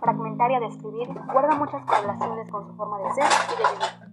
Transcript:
fragmentaria de escribir guarda muchas correlaciones con su forma de ser y de vivir.